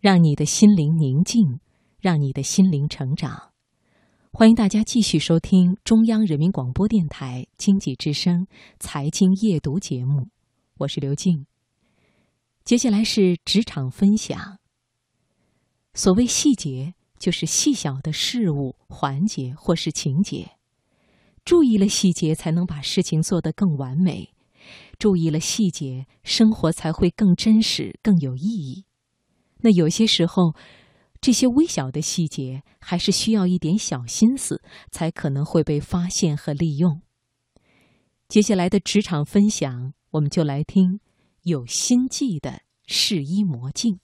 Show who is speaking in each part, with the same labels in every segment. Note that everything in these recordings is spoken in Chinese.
Speaker 1: 让你的心灵宁静，让你的心灵成长。欢迎大家继续收听中央人民广播电台经济之声财经夜读节目，我是刘静。接下来是职场分享。所谓细节，就是细小的事物、环节或是情节。注意了细节，才能把事情做得更完美；注意了细节，生活才会更真实、更有意义。那有些时候，这些微小的细节还是需要一点小心思，才可能会被发现和利用。接下来的职场分享，我们就来听有心计的试衣魔镜。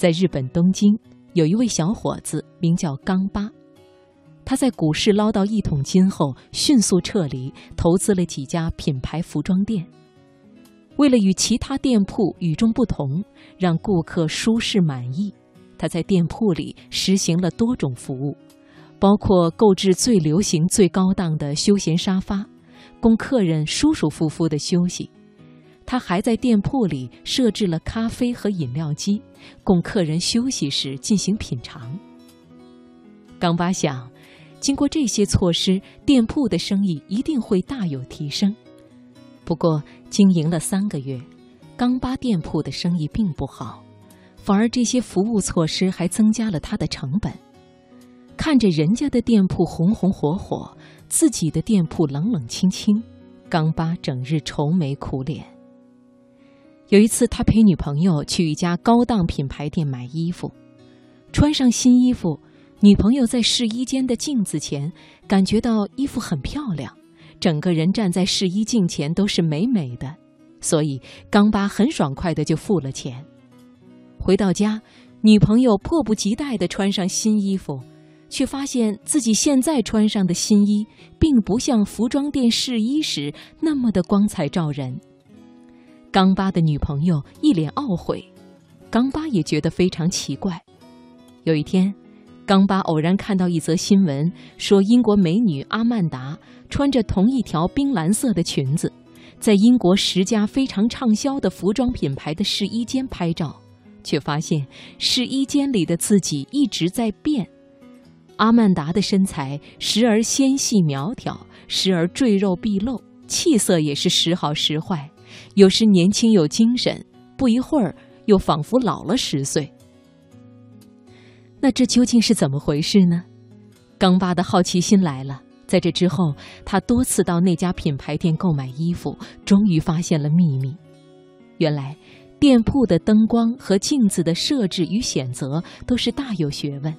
Speaker 1: 在日本东京，有一位小伙子名叫冈巴。他在股市捞到一桶金后，迅速撤离，投资了几家品牌服装店。为了与其他店铺与众不同，让顾客舒适满意，他在店铺里实行了多种服务，包括购置最流行、最高档的休闲沙发，供客人舒舒服服地休息。他还在店铺里设置了咖啡和饮料机，供客人休息时进行品尝。冈巴想，经过这些措施，店铺的生意一定会大有提升。不过，经营了三个月，冈巴店铺的生意并不好，反而这些服务措施还增加了他的成本。看着人家的店铺红红火火，自己的店铺冷冷清清，冈巴整日愁眉苦脸。有一次，他陪女朋友去一家高档品牌店买衣服，穿上新衣服，女朋友在试衣间的镜子前感觉到衣服很漂亮，整个人站在试衣镜前都是美美的，所以冈巴很爽快的就付了钱。回到家，女朋友迫不及待的穿上新衣服，却发现自己现在穿上的新衣并不像服装店试衣时那么的光彩照人。冈巴的女朋友一脸懊悔，冈巴也觉得非常奇怪。有一天，冈巴偶然看到一则新闻，说英国美女阿曼达穿着同一条冰蓝色的裙子，在英国十家非常畅销的服装品牌的试衣间拍照，却发现试衣间里的自己一直在变。阿曼达的身材时而纤细苗条，时而赘肉毕露，气色也是时好时坏。有时年轻有精神，不一会儿又仿佛老了十岁。那这究竟是怎么回事呢？冈巴的好奇心来了。在这之后，他多次到那家品牌店购买衣服，终于发现了秘密。原来，店铺的灯光和镜子的设置与选择都是大有学问。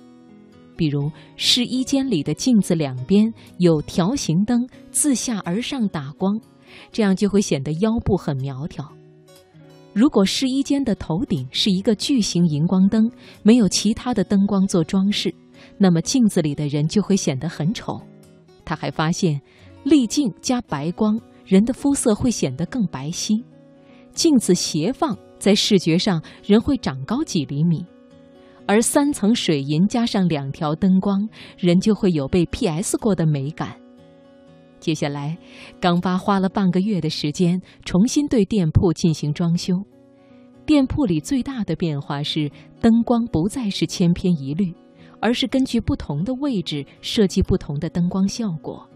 Speaker 1: 比如，试衣间里的镜子两边有条形灯，自下而上打光。这样就会显得腰部很苗条。如果试衣间的头顶是一个巨型荧光灯，没有其他的灯光做装饰，那么镜子里的人就会显得很丑。他还发现，滤镜加白光，人的肤色会显得更白皙。镜子斜放，在视觉上人会长高几厘米。而三层水银加上两条灯光，人就会有被 P.S. 过的美感。接下来，冈巴花了半个月的时间重新对店铺进行装修。店铺里最大的变化是，灯光不再是千篇一律，而是根据不同的位置设计不同的灯光效果。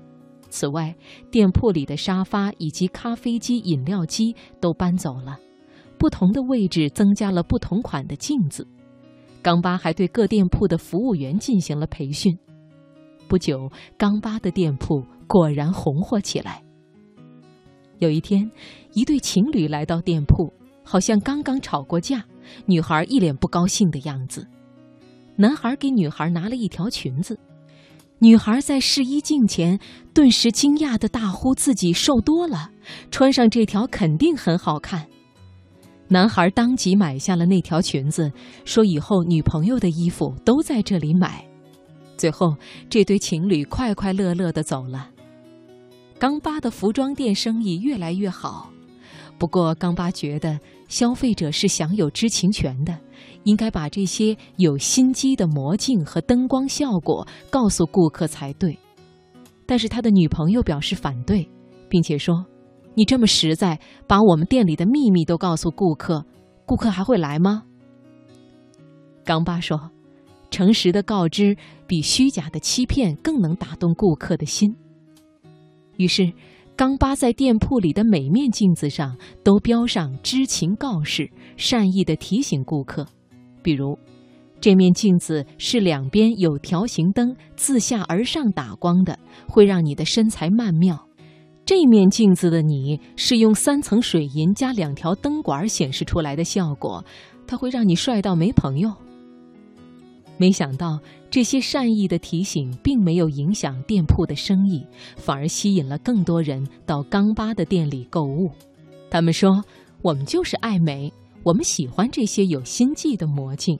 Speaker 1: 此外，店铺里的沙发以及咖啡机、饮料机都搬走了，不同的位置增加了不同款的镜子。冈巴还对各店铺的服务员进行了培训。不久，刚巴的店铺果然红火起来。有一天，一对情侣来到店铺，好像刚刚吵过架，女孩一脸不高兴的样子。男孩给女孩拿了一条裙子，女孩在试衣镜前顿时惊讶的大呼自己瘦多了，穿上这条肯定很好看。男孩当即买下了那条裙子，说以后女朋友的衣服都在这里买。最后，这对情侣快快乐乐的走了。冈巴的服装店生意越来越好，不过，冈巴觉得消费者是享有知情权的，应该把这些有心机的魔镜和灯光效果告诉顾客才对。但是他的女朋友表示反对，并且说：“你这么实在，把我们店里的秘密都告诉顾客，顾客还会来吗？”冈巴说：“诚实的告知比虚假的欺骗更能打动顾客的心。”于是。冈巴在店铺里的每面镜子上都标上知情告示，善意的提醒顾客，比如，这面镜子是两边有条形灯自下而上打光的，会让你的身材曼妙；这面镜子的你是用三层水银加两条灯管显示出来的效果，它会让你帅到没朋友。没想到这些善意的提醒并没有影响店铺的生意，反而吸引了更多人到刚巴的店里购物。他们说：“我们就是爱美，我们喜欢这些有心计的魔镜。”